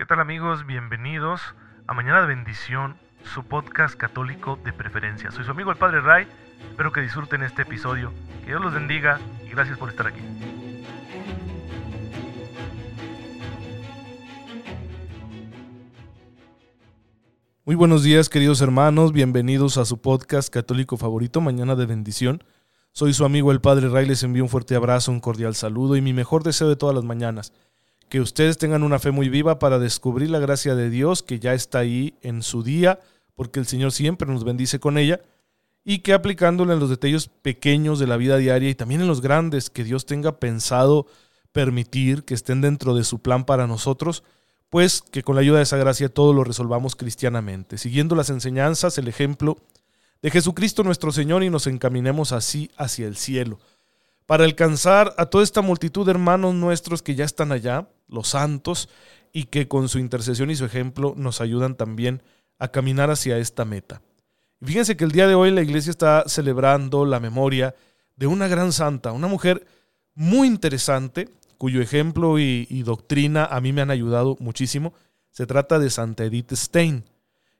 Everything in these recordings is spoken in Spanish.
¿Qué tal amigos? Bienvenidos a Mañana de Bendición, su podcast católico de preferencia. Soy su amigo el Padre Ray, espero que disfruten este episodio, que Dios los bendiga y gracias por estar aquí. Muy buenos días queridos hermanos, bienvenidos a su podcast católico favorito, Mañana de Bendición. Soy su amigo el Padre Ray, les envío un fuerte abrazo, un cordial saludo y mi mejor deseo de todas las mañanas. Que ustedes tengan una fe muy viva para descubrir la gracia de Dios que ya está ahí en su día, porque el Señor siempre nos bendice con ella, y que aplicándola en los detalles pequeños de la vida diaria y también en los grandes que Dios tenga pensado permitir que estén dentro de su plan para nosotros, pues que con la ayuda de esa gracia todo lo resolvamos cristianamente, siguiendo las enseñanzas, el ejemplo de Jesucristo nuestro Señor y nos encaminemos así hacia el cielo, para alcanzar a toda esta multitud de hermanos nuestros que ya están allá, los santos, y que con su intercesión y su ejemplo nos ayudan también a caminar hacia esta meta. Fíjense que el día de hoy la iglesia está celebrando la memoria de una gran santa, una mujer muy interesante, cuyo ejemplo y, doctrina a mí me han ayudado muchísimo. Se trata de Santa Edith Stein,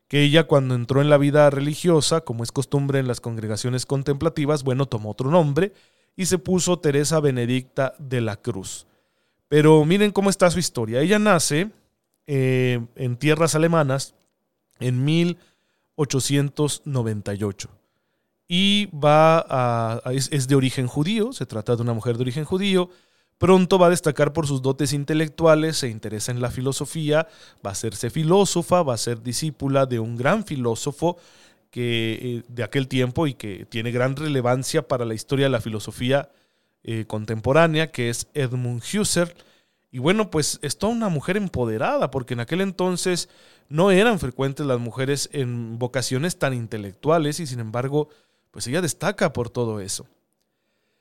que ella cuando entró en la vida religiosa, como es costumbre en las congregaciones contemplativas, bueno, tomó otro nombre y se puso Teresa Benedicta de la Cruz. Pero miren cómo está su historia. Ella nace eh, en tierras alemanas en 1898 y va es, es de origen judío, se trata de una mujer de origen judío, Pronto va a destacar por sus dotes intelectuales, se interesa en la filosofía, va a hacerse filósofa, va a ser discípula de un gran filósofo que, eh, de aquel tiempo y que tiene gran relevancia para la historia de la filosofía eh, contemporánea, que es Edmund Husserl. Y bueno, pues es toda una mujer empoderada, porque en aquel entonces no eran frecuentes las mujeres en vocaciones tan intelectuales y sin embargo, pues ella destaca por todo eso.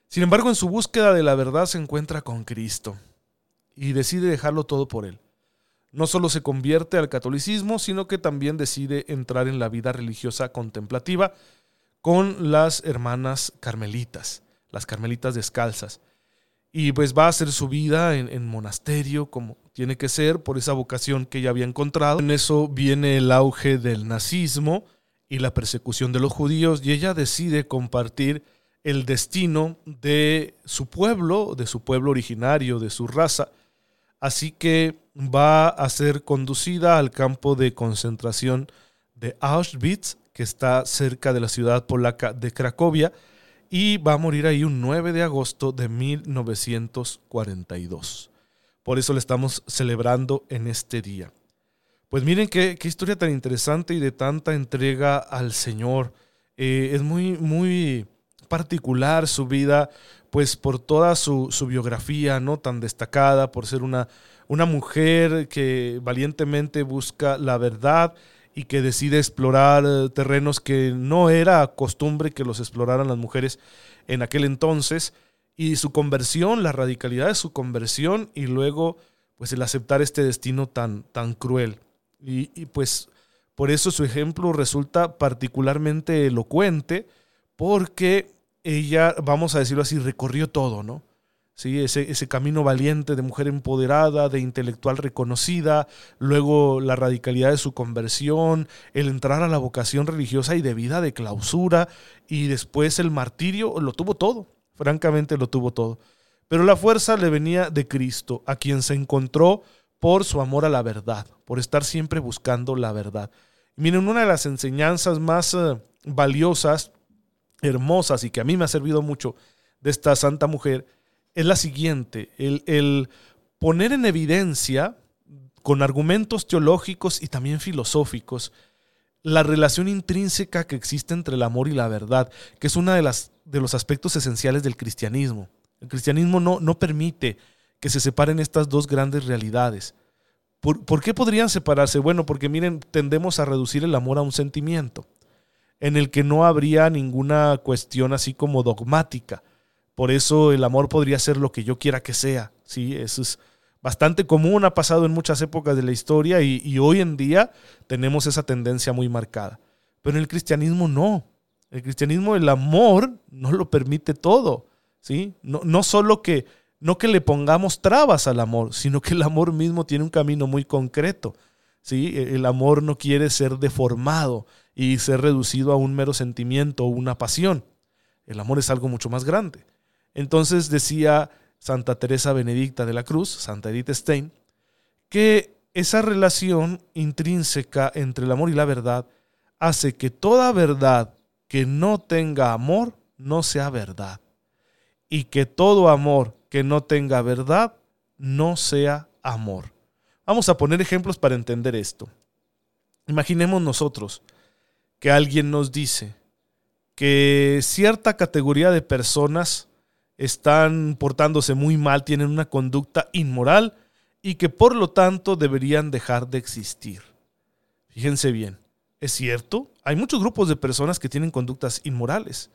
Sin embargo, en su búsqueda de la verdad se encuentra con Cristo y decide dejarlo todo por él. No solo se convierte al catolicismo, sino que también decide entrar en la vida religiosa contemplativa con las hermanas carmelitas, las carmelitas descalzas. Y pues va a hacer su vida en, monasterio, como tiene que ser, por esa vocación que ella había encontrado. En eso viene el auge del nazismo y la persecución de los judíos, y ella decide compartir el destino de su pueblo, de su pueblo originario, de su raza. Así que va a ser conducida al campo de concentración de Auschwitz, que está cerca de la ciudad polaca de Cracovia, y va a morir ahí un 9 de agosto de 1942. Por eso le estamos celebrando en este día. Pues miren qué, historia tan interesante y de tanta entrega al Señor. Eh, es muy, muy particular su vida, pues por toda su, su, biografía, ¿no? Tan destacada, por ser una, una mujer que valientemente busca la verdad y que decide explorar eh, terrenos que no era costumbre que los exploraran las mujeres en aquel entonces, y su conversión, la radicalidad de su conversión, y luego pues el aceptar este destino tan, tan cruel. Y, y pues por eso su ejemplo resulta particularmente elocuente, porque ella, vamos a decirlo así, recorrió todo, ¿no? Sí, ese, ese camino valiente de mujer empoderada, de intelectual reconocida, luego la radicalidad de su conversión, el entrar a la vocación religiosa y de vida de clausura, y después el martirio, lo tuvo todo, francamente lo tuvo todo. Pero la fuerza le venía de Cristo, a quien se encontró por su amor a la verdad, por estar siempre buscando la verdad. Miren, una de las enseñanzas más uh, valiosas hermosas y que a mí me ha servido mucho de esta santa mujer es la siguiente, el, el poner en evidencia con argumentos teológicos y también filosóficos la relación intrínseca que existe entre el amor y la verdad, que es uno de, de los aspectos esenciales del cristianismo. El cristianismo no, no permite que se separen estas dos grandes realidades. ¿Por, ¿Por qué podrían separarse? Bueno, porque miren, tendemos a reducir el amor a un sentimiento en el que no habría ninguna cuestión así como dogmática. Por eso el amor podría ser lo que yo quiera que sea. ¿sí? Eso es bastante común, ha pasado en muchas épocas de la historia y, hoy en día tenemos esa tendencia muy marcada. Pero en el cristianismo no. El cristianismo el amor no lo permite todo. ¿sí? No, no solo que no que le pongamos trabas al amor, sino que el amor mismo tiene un camino muy concreto. ¿sí? E, el amor no quiere ser deformado y ser reducido a un mero sentimiento o una pasión. El amor es algo mucho más grande. Entonces decía Santa Teresa Benedicta de la Cruz, Santa Edith Stein, que esa relación intrínseca entre el amor y la verdad hace que toda verdad que no tenga amor no sea verdad. Y que todo amor que no tenga verdad no sea amor. Vamos a poner ejemplos para entender esto. Imaginemos nosotros que alguien nos dice que cierta categoría de personas están portándose muy mal, tienen una conducta inmoral y que por lo tanto deberían dejar de existir. Fíjense bien, es cierto, hay muchos grupos de personas que tienen conductas inmorales.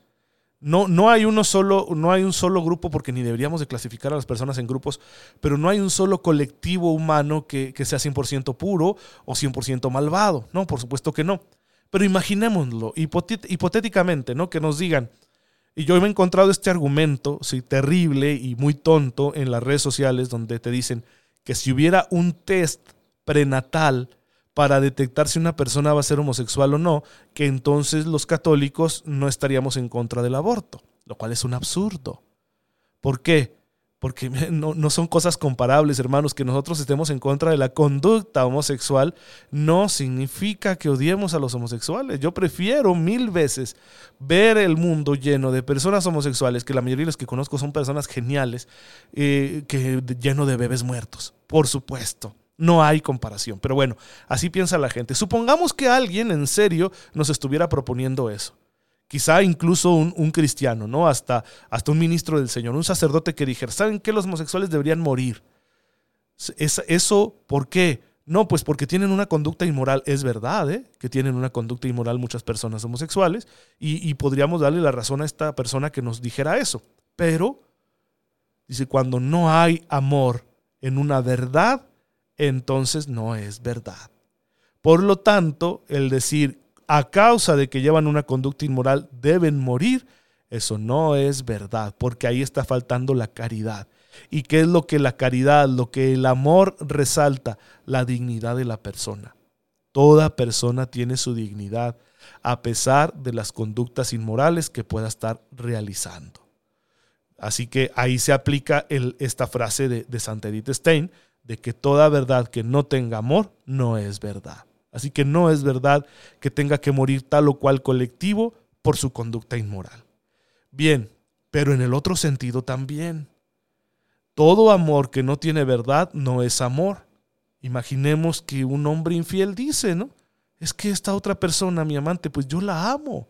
No, no, hay uno solo, no hay un solo grupo, porque ni deberíamos de clasificar a las personas en grupos, pero no hay un solo colectivo humano que, que sea 100% puro o 100% malvado. No, por supuesto que no. Pero imaginémoslo, hipotéticamente, ¿no? Que nos digan, y yo he encontrado este argumento, sí, terrible y muy tonto en las redes sociales donde te dicen que si hubiera un test prenatal para detectar si una persona va a ser homosexual o no, que entonces los católicos no estaríamos en contra del aborto, lo cual es un absurdo. ¿Por qué? Porque no, son cosas comparables, hermanos, que nosotros estemos en contra de la conducta homosexual, no significa que odiemos a los homosexuales. Yo prefiero mil veces ver el mundo lleno de personas homosexuales, que la mayoría de los que conozco son personas geniales, eh, que lleno de bebés muertos, por supuesto. No hay comparación, pero bueno, así piensa la gente. Supongamos que alguien en serio nos estuviera proponiendo eso quizá incluso un, cristiano, ¿no? Hasta, hasta un ministro del Señor, un sacerdote que dijera, ¿saben qué? Los homosexuales deberían morir. eso, ¿por qué? No, pues porque tienen una conducta inmoral. Es verdad, ¿eh? Que tienen una conducta inmoral muchas personas homosexuales y, y podríamos darle la razón a esta persona que nos dijera eso. Pero, dice, cuando no hay amor en una verdad, entonces no es verdad. Por lo tanto, el decir a causa de que llevan una conducta inmoral deben morir, eso no es verdad, porque ahí está faltando la caridad. ¿Y qué es lo que la caridad, lo que el amor resalta? La dignidad de la persona. Toda persona tiene su dignidad, a pesar de las conductas inmorales que pueda estar realizando. Así que ahí se aplica esta frase de, de Santa Edith Stein, de que toda verdad que no tenga amor no es verdad. Así que no es verdad que tenga que morir tal o cual colectivo por su conducta inmoral. Bien, pero en el otro sentido también. Todo amor que no tiene verdad no es amor. Imaginemos que un hombre infiel dice, ¿no? Es que esta otra persona, mi amante, pues yo la amo.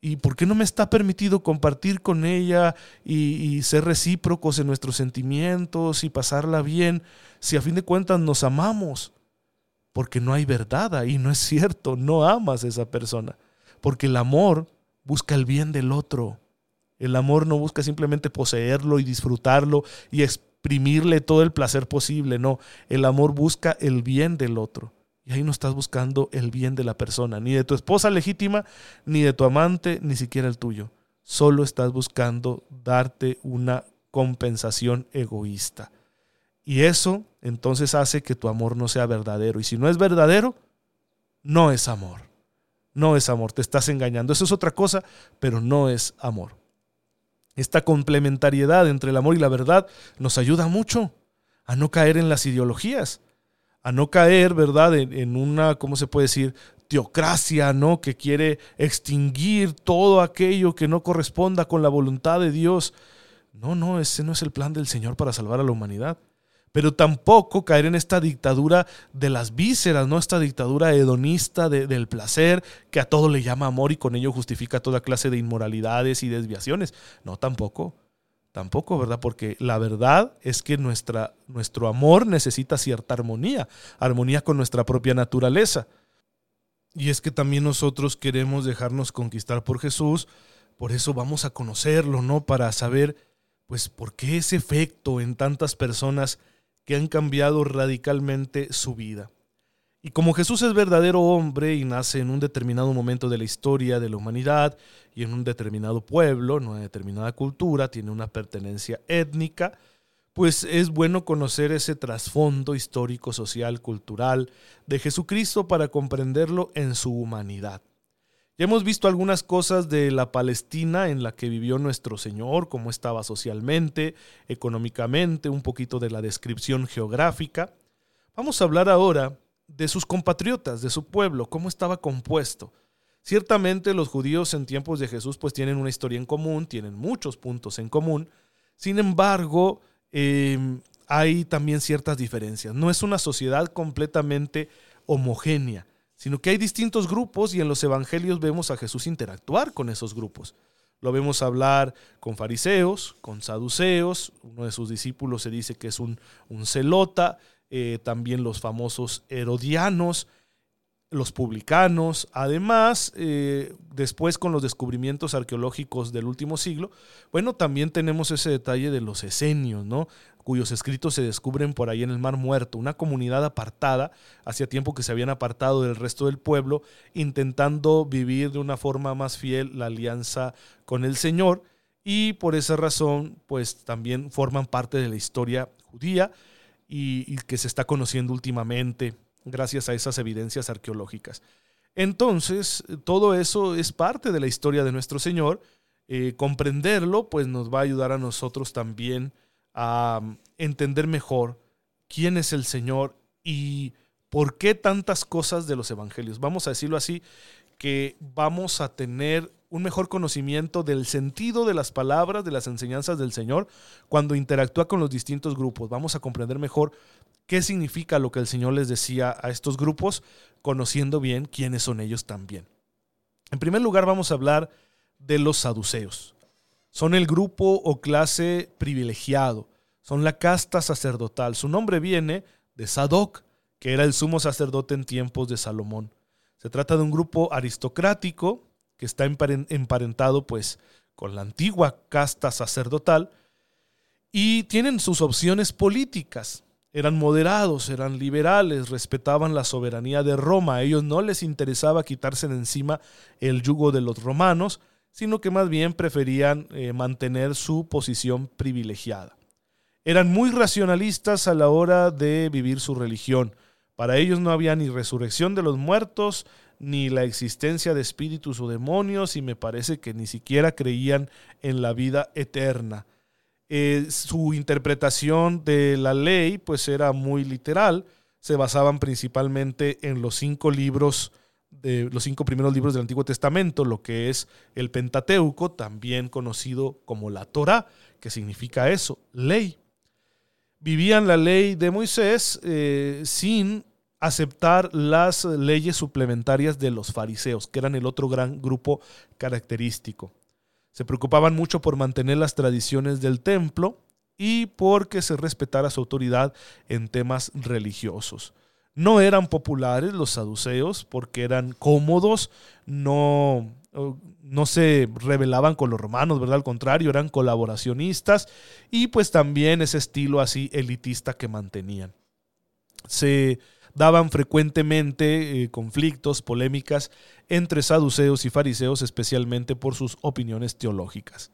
¿Y por qué no me está permitido compartir con ella y, y, ser recíprocos en nuestros sentimientos y pasarla bien si a fin de cuentas nos amamos? Porque no hay verdad ahí, no es cierto, no amas a esa persona, porque el amor busca el bien del otro. El amor no busca simplemente poseerlo y disfrutarlo y exprimirle todo el placer posible, no, el amor busca el bien del otro. Y ahí no estás buscando el bien de la persona, ni de tu esposa legítima, ni de tu amante, ni siquiera el tuyo. Solo estás buscando darte una compensación egoísta. Y eso entonces hace que tu amor no sea verdadero. Y si no es verdadero, no es amor. No es amor, te estás engañando. Eso es otra cosa, pero no es amor. Esta complementariedad entre el amor y la verdad nos ayuda mucho a no caer en las ideologías, a no caer, ¿verdad?, en, una, ¿cómo se puede decir?, teocracia, ¿no?, que quiere extinguir todo aquello que no corresponda con la voluntad de Dios. No, no, ese no es el plan del Señor para salvar a la humanidad pero tampoco caer en esta dictadura de las vísceras, ¿no? Esta dictadura hedonista del placer, que a todo le llama amor y con ello justifica toda clase de inmoralidades y desviaciones. No, tampoco. Tampoco, ¿verdad? Porque la verdad es que nuestra, nuestro amor necesita cierta armonía, armonía con nuestra propia naturaleza. Y es que también nosotros queremos dejarnos conquistar por Jesús, por eso vamos a conocerlo, ¿no? Para saber, pues, por qué ese efecto en tantas personas que han cambiado radicalmente su vida. Y como Jesús es verdadero hombre y nace en un determinado momento de la historia de la humanidad y en un determinado pueblo, en una determinada cultura, tiene una pertenencia étnica, pues es bueno conocer ese trasfondo histórico, social, cultural de Jesucristo para comprenderlo en su humanidad. Ya hemos visto algunas cosas de la Palestina en la que vivió nuestro Señor, cómo estaba socialmente, económicamente, un poquito de la descripción geográfica. Vamos a hablar ahora de sus compatriotas, de su pueblo, cómo estaba compuesto. Ciertamente los judíos en tiempos de Jesús pues tienen una historia en común, tienen muchos puntos en común. Sin embargo, em, hay también ciertas diferencias. No es una sociedad completamente homogénea sino que hay distintos grupos y en los evangelios vemos a Jesús interactuar con esos grupos. Lo vemos hablar con fariseos, con saduceos, uno de sus discípulos se dice que es un, un celota, eh, también los famosos herodianos, los publicanos, además, eh, después con los descubrimientos arqueológicos del último siglo, bueno, también tenemos ese detalle de los esenios, ¿no? Cuyos escritos se descubren por ahí en el Mar Muerto, una comunidad apartada, hacía tiempo que se habían apartado del resto del pueblo, intentando vivir de una forma más fiel la alianza con el Señor, y por esa razón, pues también forman parte de la historia judía y, que se está conociendo últimamente gracias a esas evidencias arqueológicas. Entonces, todo eso es parte de la historia de nuestro Señor. Eh, comprenderlo, pues nos va a ayudar a nosotros también a mm, entender mejor quién es el Señor y por qué tantas cosas de los evangelios. Vamos a decirlo así, que vamos a tener un mejor conocimiento del sentido de las palabras, de las enseñanzas del Señor, cuando interactúa con los distintos grupos. Vamos a comprender mejor qué significa lo que el Señor les decía a estos grupos, conociendo bien quiénes son ellos también. En primer lugar, vamos a hablar de los saduceos. Son el grupo o clase privilegiado, son la casta sacerdotal. Su nombre viene de Sadoc, que era el sumo sacerdote en tiempos de Salomón. Se trata de un grupo aristocrático que está emparentado pues con la antigua casta sacerdotal y tienen sus opciones políticas. Eran moderados, eran liberales, respetaban la soberanía de Roma. A ellos no les interesaba quitarse de encima el yugo de los romanos, sino que más bien preferían eh, mantener su posición privilegiada. Eran muy racionalistas a la hora de vivir su religión. Para ellos no había ni resurrección de los muertos, ni la existencia de espíritus o demonios, y me parece que ni siquiera creían en la vida eterna. Eh, su interpretación de la ley pues era muy literal, se basaban principalmente en los cinco libros de los cinco primeros libros del Antiguo Testamento, lo que es el Pentateuco, también conocido como la Torah, que significa eso, ley vivían la ley de Moisés eh, sin aceptar las leyes suplementarias de los fariseos, que eran el otro gran grupo característico. Se preocupaban mucho por mantener las tradiciones del templo y porque se respetara su autoridad en temas religiosos. No eran populares los saduceos porque eran cómodos, no no se rebelaban con los romanos, ¿verdad? Al contrario, eran colaboracionistas y pues también ese estilo así elitista que mantenían. Se daban frecuentemente eh, conflictos, polémicas entre saduceos y fariseos, especialmente por sus opiniones teológicas.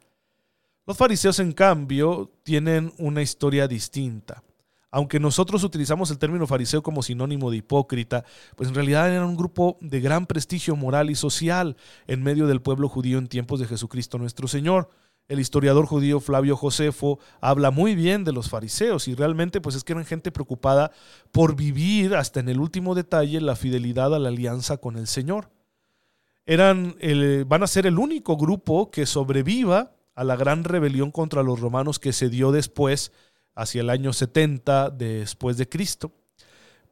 Los fariseos, en cambio, tienen una historia distinta aunque nosotros utilizamos el término fariseo como sinónimo de hipócrita, pues en realidad eran un grupo de gran prestigio moral y social en medio del pueblo judío en tiempos de Jesucristo nuestro Señor. El historiador judío Flavio Josefo habla muy bien de los fariseos y realmente pues es que eran gente preocupada por vivir hasta en el último detalle la fidelidad a la alianza con el Señor. Eran van a ser el único grupo que sobreviva a la gran rebelión contra los romanos que se dio después hacia el año 70 después de Cristo.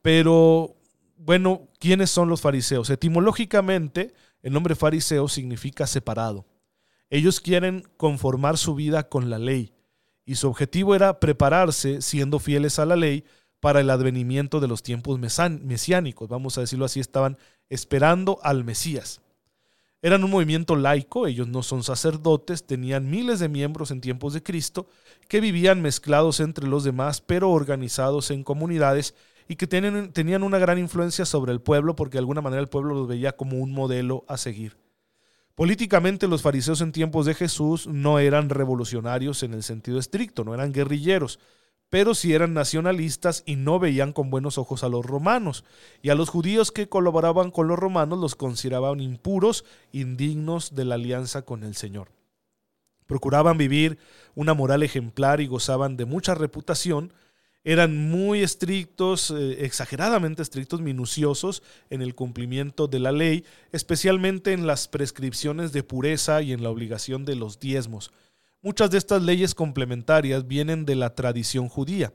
Pero bueno, ¿quiénes son los fariseos? Etimológicamente, el nombre fariseo significa separado. Ellos quieren conformar su vida con la ley y su objetivo era prepararse, siendo fieles a la ley, para el advenimiento de los tiempos mesiánicos. Vamos a decirlo así, estaban esperando al Mesías. Eran un movimiento laico, ellos no son sacerdotes, tenían miles de miembros en tiempos de Cristo, que vivían mezclados entre los demás, pero organizados en comunidades y que tenían, una gran influencia sobre el pueblo porque de alguna manera el pueblo los veía como un modelo a seguir. Políticamente los fariseos en tiempos de Jesús no eran revolucionarios en el sentido estricto, no eran guerrilleros, pero sí eran nacionalistas y no veían con buenos ojos a los romanos, y a los judíos que colaboraban con los romanos los consideraban impuros, indignos de la alianza con el Señor. Procuraban vivir una moral ejemplar y gozaban de mucha reputación, eran muy estrictos, eh, exageradamente estrictos, minuciosos en el cumplimiento de la ley, especialmente en las prescripciones de pureza y en la obligación de los diezmos. Muchas de estas leyes complementarias vienen de la tradición judía,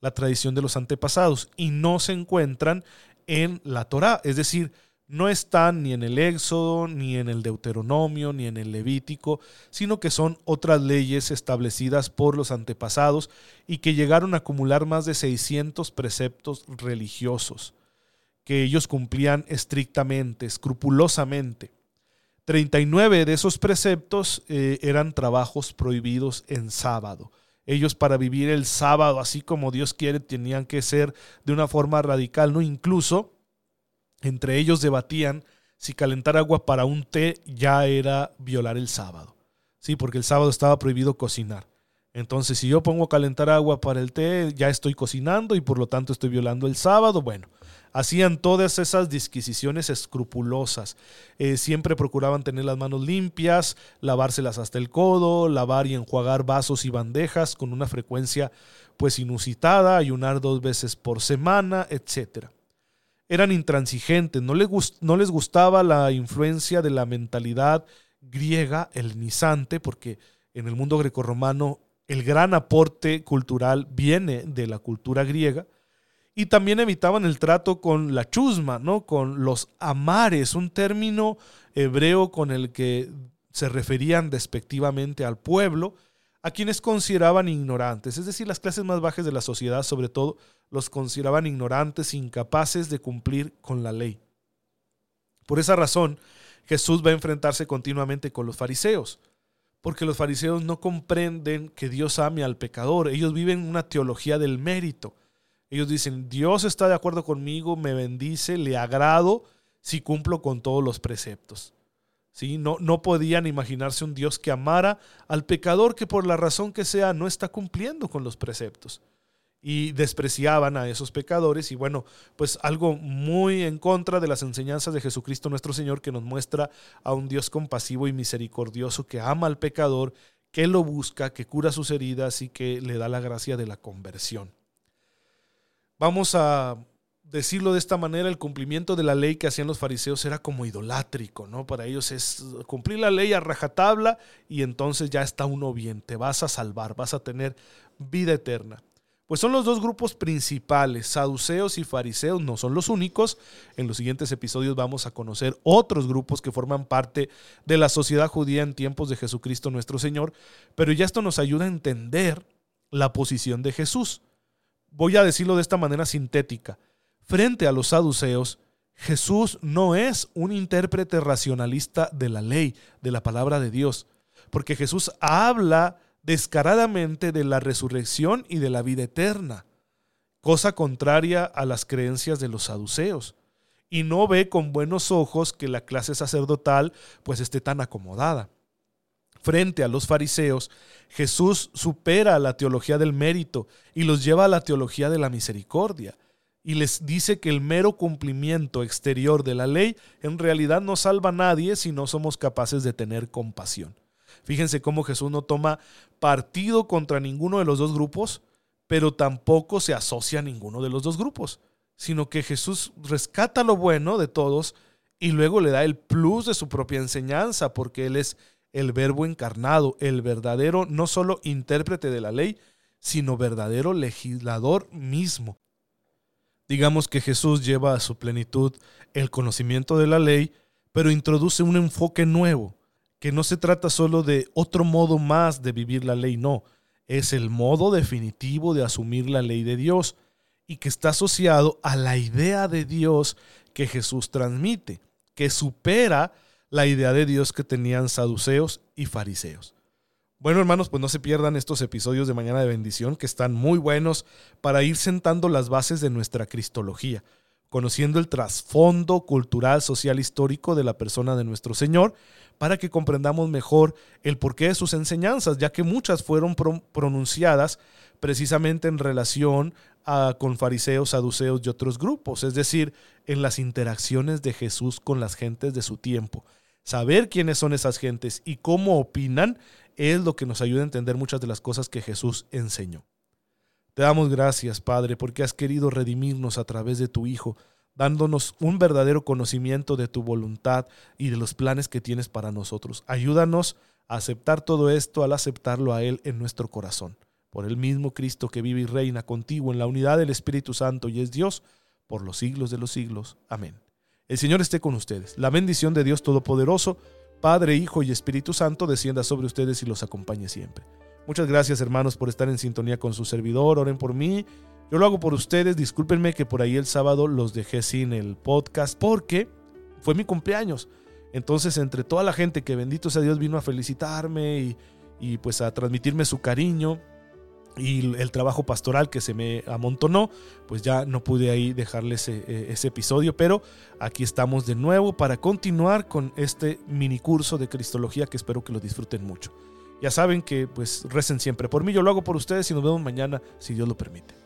la tradición de los antepasados, y no se encuentran en la Torá, es decir, no están ni en el Éxodo, ni en el Deuteronomio, ni en el Levítico, sino que son otras leyes establecidas por los antepasados y que llegaron a acumular más de 600 preceptos religiosos, que ellos cumplían estrictamente, escrupulosamente. 39 de esos preceptos eh, eran trabajos prohibidos en sábado. Ellos para vivir el sábado así como Dios quiere tenían que ser de una forma radical, ¿no? Incluso entre ellos debatían si calentar agua para un té ya era violar el sábado. Sí, porque el sábado estaba prohibido cocinar. Entonces, si yo pongo a calentar agua para el té, ya estoy cocinando y por lo tanto estoy violando el sábado. Bueno, hacían todas esas disquisiciones escrupulosas. Eh, siempre procuraban tener las manos limpias, lavárselas hasta el codo, lavar y enjuagar vasos y bandejas con una frecuencia pues inusitada, ayunar dos veces por semana, etc. Eran intransigentes, no les, no les gustaba la influencia de la mentalidad griega, hellenizante, porque en el mundo grecorromano el gran aporte cultural viene de la cultura griega y también evitaban el trato con la chusma, ¿no? con los amares, un término hebreo con el que se referían despectivamente al pueblo, a quienes consideraban ignorantes, es decir, las clases más bajas de la sociedad sobre todo los consideraban ignorantes, incapaces de cumplir con la ley. Por esa razón, Jesús va a enfrentarse continuamente con los fariseos, porque los fariseos no comprenden que Dios ame al pecador, ellos viven una teología del mérito ellos dicen, Dios está de acuerdo conmigo, me bendice, le agrado si cumplo con todos los preceptos. ¿Sí? No, no podían imaginarse un Dios que amara al pecador que por la razón que sea no está cumpliendo con los preceptos. Y despreciaban a esos pecadores y bueno, pues algo muy en contra de las enseñanzas de Jesucristo nuestro Señor que nos muestra a un Dios compasivo y misericordioso que ama al pecador, que lo busca, que cura sus heridas y que le da la gracia de la conversión vamos a decirlo de esta manera, el cumplimiento de la ley que hacían los fariseos era como idolátrico, ¿no? Para ellos es cumplir la ley a rajatabla y entonces ya está uno bien, te vas a salvar, vas a tener vida eterna. Pues son los dos grupos principales, saduceos y fariseos, no son los únicos. En los siguientes episodios vamos a conocer otros grupos que forman parte de la sociedad judía en tiempos de Jesucristo nuestro Señor, pero ya esto nos ayuda a entender la posición de Jesús voy a decirlo de esta manera sintética, frente a los saduceos, Jesús no es un intérprete racionalista de la ley, de la palabra de Dios, porque Jesús habla descaradamente de la resurrección y de la vida eterna, cosa contraria a las creencias de los saduceos, y no ve con buenos ojos que la clase sacerdotal pues esté tan acomodada frente a los fariseos, Jesús supera la teología del mérito y los lleva a la teología de la misericordia. Y les dice que el mero cumplimiento exterior de la ley en realidad no salva a nadie si no somos capaces de tener compasión. Fíjense cómo Jesús no toma partido contra ninguno de los dos grupos, pero tampoco se asocia a ninguno de los dos grupos, sino que Jesús rescata lo bueno de todos y luego le da el plus de su propia enseñanza, porque Él es el verbo encarnado, el verdadero no solo intérprete de la ley, sino verdadero legislador mismo. Digamos que Jesús lleva a su plenitud el conocimiento de la ley, pero introduce un enfoque nuevo, que no se trata solo de otro modo más de vivir la ley, no, es el modo definitivo de asumir la ley de Dios y que está asociado a la idea de Dios que Jesús transmite, que supera la idea de Dios que tenían saduceos y fariseos. Bueno, hermanos, pues no se pierdan estos episodios de Mañana de Bendición que están muy buenos para ir sentando las bases de nuestra cristología. Conociendo el trasfondo cultural, social, histórico de la persona de nuestro Señor, para que comprendamos mejor el porqué de sus enseñanzas, ya que muchas fueron pronunciadas precisamente en relación con fariseos, saduceos y otros grupos, es decir, en las interacciones de Jesús con las gentes de su tiempo. Saber quiénes son esas gentes y cómo opinan es lo que nos ayuda a entender muchas de las cosas que Jesús enseñó. Te damos gracias, Padre, porque has querido redimirnos a través de tu Hijo, dándonos un verdadero conocimiento de tu voluntad y de los planes que tienes para nosotros. Ayúdanos a aceptar todo esto al aceptarlo a Él en nuestro corazón. Por el mismo Cristo que vive y reina contigo en la unidad del Espíritu Santo y es Dios por los siglos de los siglos. Amén. El Señor esté con ustedes. La bendición de Dios Todopoderoso, Padre, Hijo y Espíritu Santo, descienda sobre ustedes y los acompañe siempre. Muchas gracias hermanos por estar en sintonía con su servidor. Oren por mí. Yo lo hago por ustedes. Discúlpenme que por ahí el sábado los dejé sin el podcast porque fue mi cumpleaños. Entonces entre toda la gente que bendito sea Dios vino a felicitarme y, pues a transmitirme su cariño y el trabajo pastoral que se me amontonó, pues ya no pude ahí dejarles ese, eh, ese, episodio, pero aquí estamos de nuevo para continuar con este mini curso de Cristología que espero que lo disfruten mucho. Ya saben que pues recen siempre por mí, yo lo hago por ustedes y nos vemos mañana si Dios lo permite.